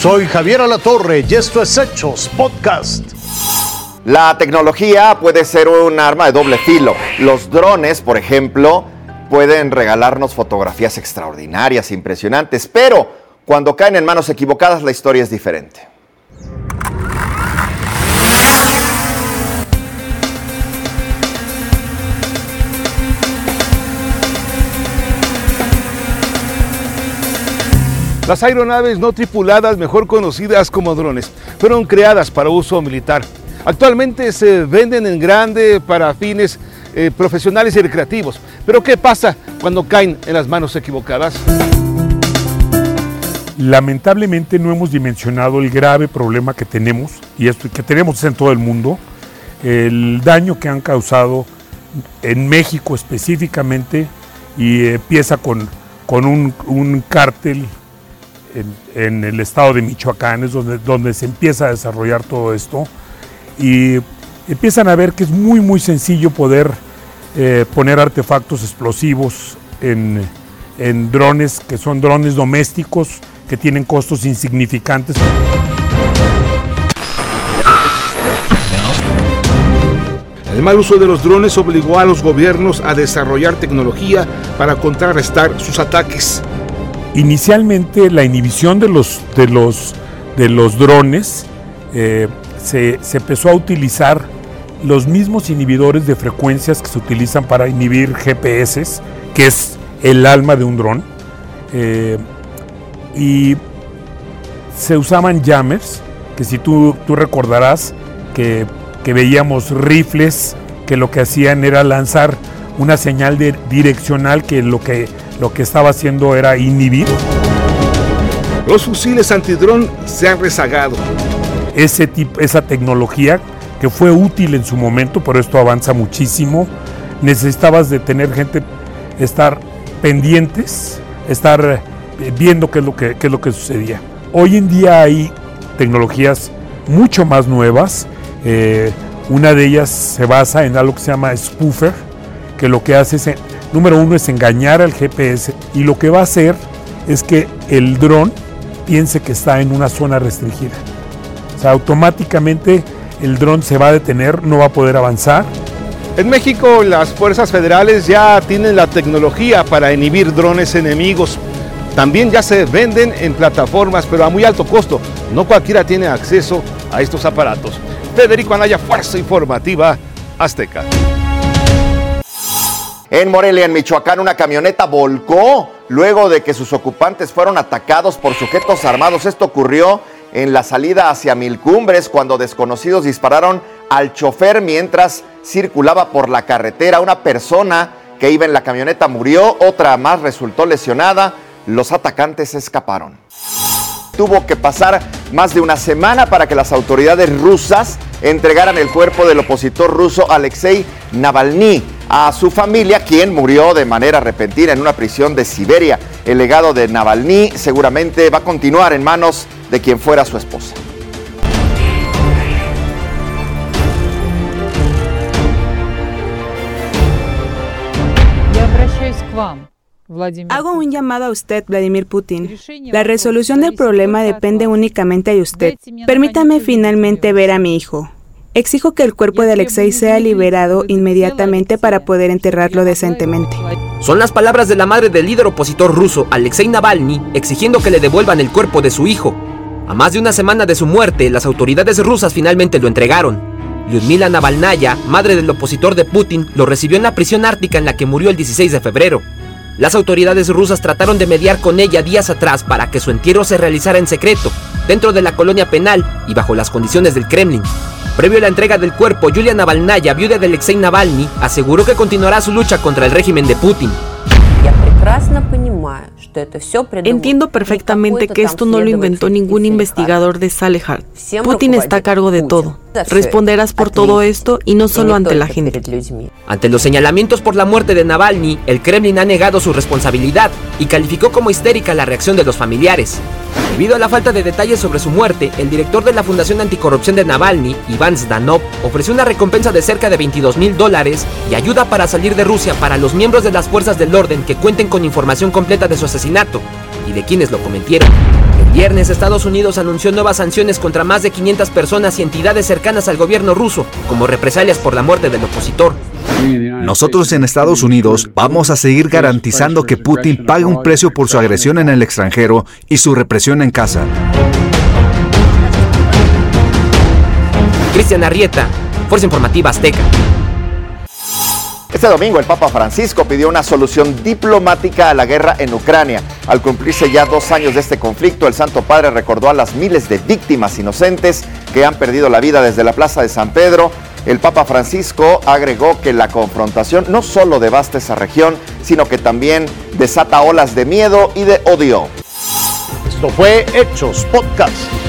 Soy Javier Alatorre y esto es Hechos Podcast. La tecnología puede ser un arma de doble filo. Los drones, por ejemplo, pueden regalarnos fotografías extraordinarias, impresionantes, pero cuando caen en manos equivocadas la historia es diferente. Las aeronaves no tripuladas, mejor conocidas como drones, fueron creadas para uso militar. Actualmente se venden en grande para fines eh, profesionales y recreativos. Pero ¿qué pasa cuando caen en las manos equivocadas? Lamentablemente no hemos dimensionado el grave problema que tenemos, y esto que tenemos en todo el mundo, el daño que han causado en México específicamente, y empieza con, con un, un cártel en, el estado de Michoacán, es donde, donde se empieza a desarrollar todo esto. Y empiezan a ver que es muy, muy sencillo poder eh, poner artefactos explosivos en, en drones, que son drones domésticos, que tienen costos insignificantes. El mal uso de los drones obligó a los gobiernos a desarrollar tecnología para contrarrestar sus ataques. Inicialmente la inhibición de los, de los, de los drones eh, se, empezó a utilizar los mismos inhibidores de frecuencias que se utilizan para inhibir GPS, que es el alma de un dron. Eh, y se usaban jammers, que si tú, tú recordarás que, que, veíamos rifles que lo que hacían era lanzar una señal de direccional que lo que lo que estaba haciendo era inhibir. Los fusiles antidrón se han rezagado. Ese tipo, esa tecnología que fue útil en su momento, pero esto avanza muchísimo. Necesitabas de tener gente, estar pendientes, estar eh, viendo qué es lo que, qué es lo que sucedía. Hoy en día hay tecnologías mucho más nuevas. Eh, una de ellas se basa en algo que se llama spoofer, que lo que hace es Número uno es engañar al GPS y lo que va a hacer es que el dron piense que está en una zona restringida. O sea, automáticamente el dron se va a detener, no va a poder avanzar. En México las fuerzas federales ya tienen la tecnología para inhibir drones enemigos. También ya se venden en plataformas, pero a muy alto costo. No cualquiera tiene acceso a estos aparatos. Federico Anaya, Fuerza Informativa Azteca. En Morelia, en Michoacán, una camioneta volcó luego de que sus ocupantes fueron atacados por sujetos armados. Esto ocurrió en la salida hacia Milcumbres cuando desconocidos dispararon al chofer mientras circulaba por la carretera. Una persona que iba en la camioneta murió, otra más resultó lesionada. Los atacantes escaparon. Tuvo que pasar más de una semana para que las autoridades rusas entregaran el cuerpo del opositor ruso Alexei Navalny a su familia, quien murió de manera repentina en una prisión de Siberia. El legado de Navalny seguramente va a continuar en manos de quien fuera su esposa. Hago un llamado a usted, Vladimir Putin. La resolución del problema depende únicamente de usted. Permítame finalmente ver a mi hijo. Exijo que el cuerpo de Alexei sea liberado inmediatamente para poder enterrarlo decentemente. Son las palabras de la madre del líder opositor ruso, Alexei Navalny, exigiendo que le devuelvan el cuerpo de su hijo. A más de una semana de su muerte, las autoridades rusas finalmente lo entregaron. Lyudmila Navalnaya, madre del opositor de Putin, lo recibió en la prisión ártica en la que murió el 16 de febrero. Las autoridades rusas trataron de mediar con ella días atrás para que su entierro se realizara en secreto, dentro de la colonia penal y bajo las condiciones del Kremlin. Previo a la entrega del cuerpo, Yulia Navalnaya, viuda de Alexei Navalny, aseguró que continuará su lucha contra el régimen de Putin. Entiendo perfectamente que esto no lo inventó ningún investigador de Salehard. Putin está a cargo de todo. Responderás por todo esto y no solo ante la gente. Ante los señalamientos por la muerte de Navalny, el Kremlin ha negado su responsabilidad y calificó como histérica la reacción de los familiares. Debido a la falta de detalles sobre su muerte, el director de la Fundación Anticorrupción de Navalny, Iván Zdanov, ofreció una recompensa de cerca de 22 mil dólares y ayuda para salir de Rusia para los miembros de las fuerzas del orden que cuenten con información completa de su asesinato y de quienes lo cometieron. El viernes Estados Unidos anunció nuevas sanciones contra más de 500 personas y entidades cercanas al gobierno ruso, como represalias por la muerte del opositor. Nosotros en Estados Unidos vamos a seguir garantizando que Putin pague un precio por su agresión en el extranjero y su represión en casa. Cristian Arrieta, Fuerza Informativa Azteca. Este domingo el Papa Francisco pidió una solución diplomática a la guerra en Ucrania. Al cumplirse ya dos años de este conflicto, el Santo Padre recordó a las miles de víctimas inocentes que han perdido la vida desde la Plaza de San Pedro. El Papa Francisco agregó que la confrontación no solo devasta esa región, sino que también desata olas de miedo y de odio. Esto fue Hechos Podcast.